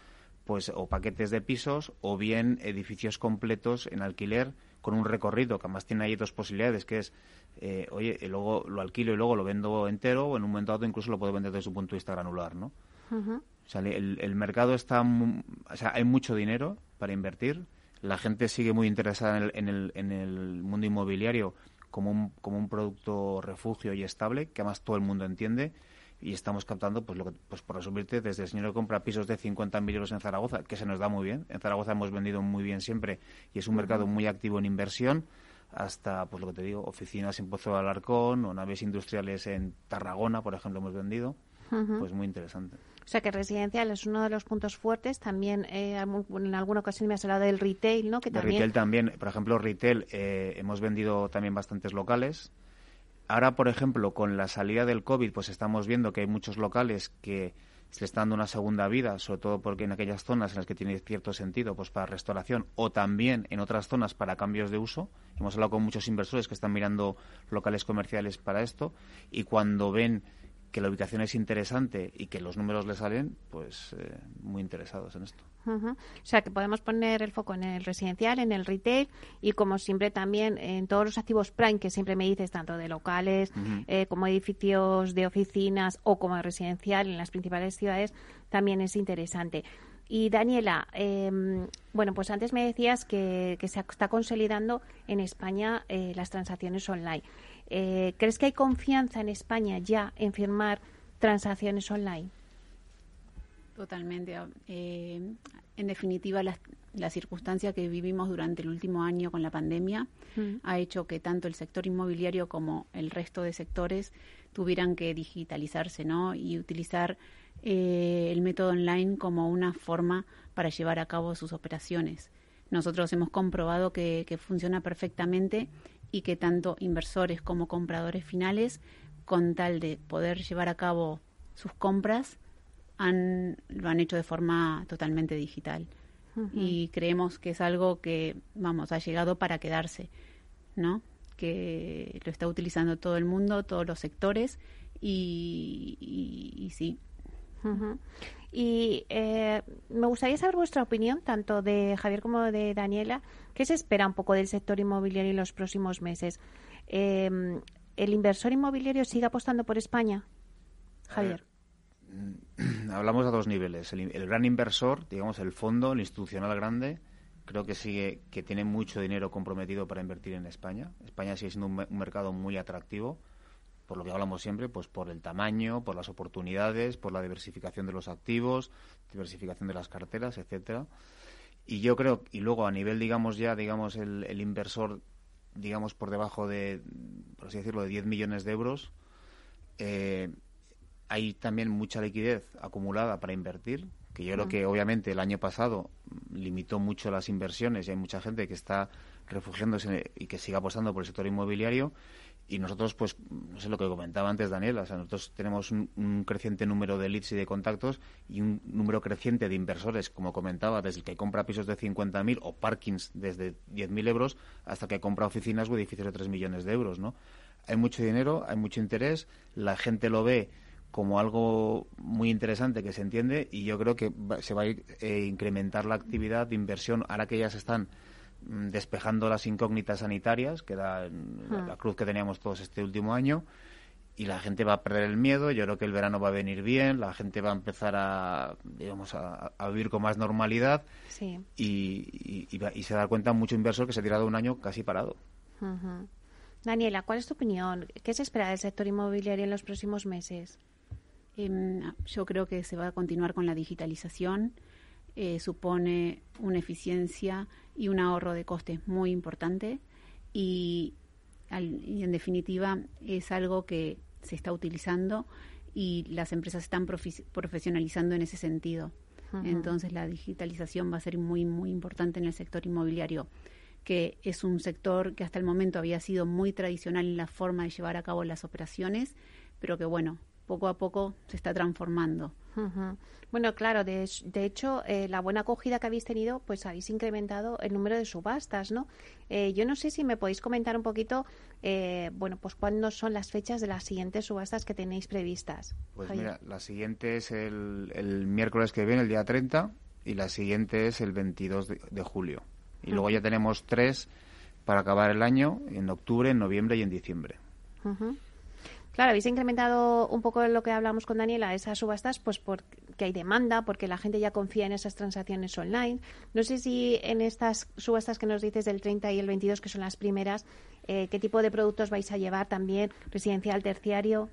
pues, o paquetes de pisos, o bien edificios completos en alquiler con un recorrido, que además tiene ahí dos posibilidades, que es, eh, oye, y luego lo alquilo y luego lo vendo entero, o en un momento dado incluso lo puedo vender desde su punto de vista granular, ¿no? O sea, el, mercado está, o sea, hay mucho dinero para invertir, la gente sigue muy interesada en el, en el, en el mundo inmobiliario como un, como un producto refugio y estable, que además todo el mundo entiende, y estamos captando, pues, lo que, pues por resumirte, desde el señor que compra pisos de 50.000 euros en Zaragoza, que se nos da muy bien. En Zaragoza hemos vendido muy bien siempre y es un mercado muy activo en inversión, hasta, pues lo que te digo, oficinas en Pozo de Alarcón o naves industriales en Tarragona, por ejemplo, hemos vendido. Pues muy interesante. O sea que residencial es uno de los puntos fuertes. También eh, en alguna ocasión me has hablado del retail, ¿no? Que también... retail también. Por ejemplo, retail eh, hemos vendido también bastantes locales Ahora, por ejemplo, con la salida del COVID, pues estamos viendo que hay muchos locales que se está dando una segunda vida, sobre todo porque en aquellas zonas en las que tiene cierto sentido, pues para restauración o también en otras zonas para cambios de uso. Hemos hablado con muchos inversores que están mirando locales comerciales para esto y cuando ven que la ubicación es interesante y que los números le salen, pues eh, muy interesados en esto. O sea, que podemos poner el foco en el residencial, en el retail y, como siempre, también en todos los activos prime que siempre me dices, tanto de locales eh, como edificios de oficinas o como residencial en las principales ciudades, también es interesante. Y Daniela, em, bueno, pues antes me decías que, se está consolidando en España eh, las transacciones online. Eh, ¿Crees que hay confianza en España ya en firmar transacciones online? Totalmente. Eh, en definitiva, la, circunstancia que vivimos durante el último año con la pandemia mm. ha hecho que tanto el sector inmobiliario como el resto de sectores tuvieran que digitalizarse ¿no? y utilizar eh, el método online como una forma para llevar a cabo sus operaciones. Nosotros hemos comprobado que funciona perfectamente y que tanto inversores como compradores finales, con tal de poder llevar a cabo sus compras, han, lo han hecho de forma totalmente digital. Y creemos que es algo que, vamos, ha llegado para quedarse, ¿no? Que lo está utilizando todo el mundo, todos los sectores, y, sí. Y eh, me gustaría saber vuestra opinión, tanto de Javier como de Daniela. ¿Qué se espera un poco del sector inmobiliario en los próximos meses? Eh, ¿El inversor inmobiliario sigue apostando por España? Javier. Mm, hablamos a dos niveles. El, gran inversor, digamos, el fondo, el institucional grande, creo que sigue, que tiene mucho dinero comprometido para invertir en España. España sigue siendo un mercado muy atractivo por lo que hablamos siempre, pues por el tamaño, por las oportunidades, por la diversificación de los activos, diversificación de las carteras, etcétera. Y yo creo, y luego a nivel, digamos, ya, digamos, el, el inversor, digamos, por debajo de, por así decirlo, de 10 millones de euros, eh, hay también mucha liquidez acumulada para invertir, que yo creo que obviamente el año pasado limitó mucho las inversiones y hay mucha gente que está refugiándose y que sigue apostando por el sector inmobiliario y nosotros, pues, no sé lo que comentaba antes Daniel, o sea, nosotros tenemos un, creciente número de leads y de contactos y un número creciente de inversores, como comentaba, desde el que compra pisos de 50.000 o parkings desde 10.000 euros hasta que compra oficinas o edificios de 3 millones de euros, ¿no? Hay mucho dinero, hay mucho interés, la gente lo ve como algo muy interesante que se entiende y yo creo que se va a eh, incrementar la actividad de inversión ahora que ya se están despejando las incógnitas sanitarias, que era hmm. la cruz que teníamos todos este último año, y la gente va a perder el miedo. Yo creo que el verano va a venir bien, la gente va a empezar a, digamos, a, vivir con más normalidad y, se da cuenta mucho inversor que se ha tirado un año casi parado. Daniela, ¿cuál es tu opinión? ¿Qué se espera del sector inmobiliario en los próximos meses? Em, yo creo que se va a continuar con la digitalización. Eh, supone una eficiencia y un ahorro de costes muy importante y, en definitiva es algo que se está utilizando y las empresas están profesionalizando en ese sentido. Entonces la digitalización va a ser muy, muy importante en el sector inmobiliario, que es un sector que hasta el momento había sido muy tradicional en la forma de llevar a cabo las operaciones, pero que bueno, poco a poco se está transformando. Bueno, claro, de, hecho, eh, la buena acogida que habéis tenido, pues habéis incrementado el número de subastas, ¿no? Eh, yo no sé si me podéis comentar un poquito, eh, bueno, pues cuándo son las fechas de las siguientes subastas que tenéis previstas. Pues mira, la siguiente es el, miércoles que viene, el día 30, y la siguiente es el 22 de, julio. Y luego ya tenemos tres para acabar el año, en octubre, en noviembre y en diciembre. Claro, habéis incrementado un poco lo que hablamos con Daniela, esas subastas, pues porque hay demanda, porque la gente ya confía en esas transacciones online. No sé si en estas subastas que nos dices del 30 y el 22, que son las primeras, eh, ¿qué tipo de productos vais a llevar también? ¿Residencial, terciario?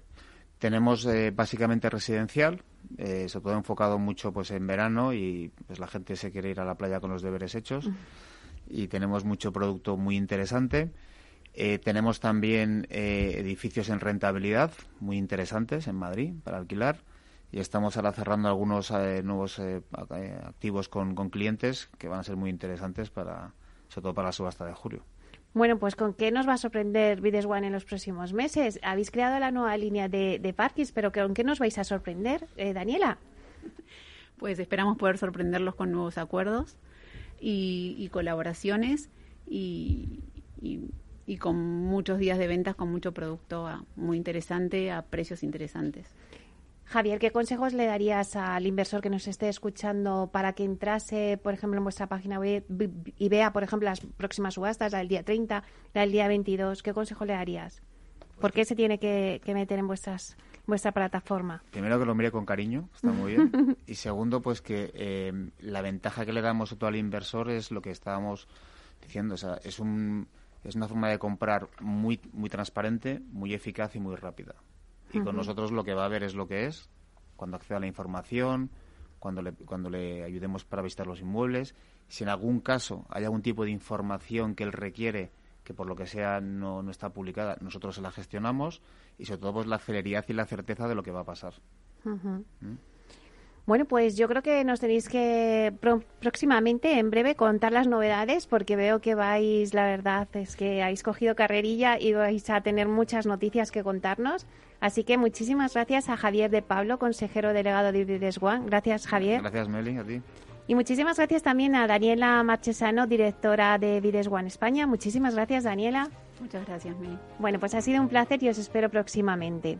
Tenemos eh, básicamente residencial, eh, sobre todo enfocado mucho pues en verano y pues la gente se quiere ir a la playa con los deberes hechos. Y tenemos mucho producto muy interesante. Eh, tenemos también eh, edificios en rentabilidad muy interesantes en Madrid para alquilar y estamos ahora cerrando algunos eh, nuevos activos con, clientes que van a ser muy interesantes para sobre todo para la subasta de julio. Bueno, pues ¿con qué nos va a sorprender Vides One en los próximos meses? Habéis creado la nueva línea de, de parkings, pero ¿con qué nos vais a sorprender, eh, Daniela? Pues esperamos poder sorprenderlos con nuevos acuerdos y, colaboraciones y, y, con muchos días de ventas, con mucho producto muy interesante a precios interesantes. Javier, ¿qué consejos le darías al inversor que nos esté escuchando para que entrase, por ejemplo, en vuestra página web y vea, por ejemplo, las próximas subastas, la del día 30, la del día 22? ¿Qué consejo le darías? ¿Por qué se tiene que, meter en vuestras vuestra plataforma? Primero que lo mire con cariño, está muy bien. y segundo, pues que eh, la ventaja que le damos a todo al inversor es lo que estábamos diciendo. O sea, es, un, es una forma de comprar muy, muy transparente, muy eficaz y muy rápida. Y con nosotros lo que va a ver es lo que es, cuando acceda a la información, cuando le, cuando le ayudemos para visitar los inmuebles. Si en algún caso hay algún tipo de información que él requiere que por lo que sea no, no está publicada, nosotros se la gestionamos y sobre todo pues la celeridad y la certeza de lo que va a pasar. Bueno, pues yo creo que nos tenéis que próximamente, en breve, contar las novedades, porque veo que vais, la verdad es que habéis cogido carrerilla y vais a tener muchas noticias que contarnos. Así que muchísimas gracias a Javier de Pablo, consejero delegado de Vides One. Gracias, Javier. Gracias, Meli, a ti. Y muchísimas gracias también a Daniela Marchesano, directora de Vides One España. Muchísimas gracias, Daniela. Muchas gracias, Meli. Bueno, pues ha sido un placer y os espero próximamente.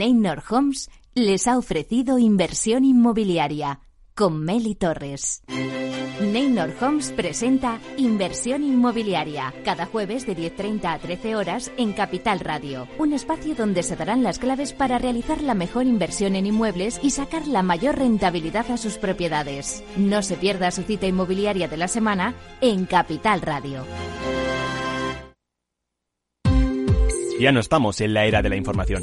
Neynor Homes les ha ofrecido inversión inmobiliaria con Meli Torres. Neynor Homes presenta Inversión Inmobiliaria, cada jueves de 10.30 a 13 horas en Capital Radio, un espacio donde se darán las claves para realizar la mejor inversión en inmuebles y sacar la mayor rentabilidad a sus propiedades. No se pierda su cita inmobiliaria de la semana en Capital Radio. Ya no estamos en la era de la información,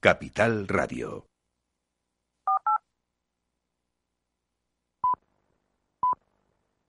Capital Radio.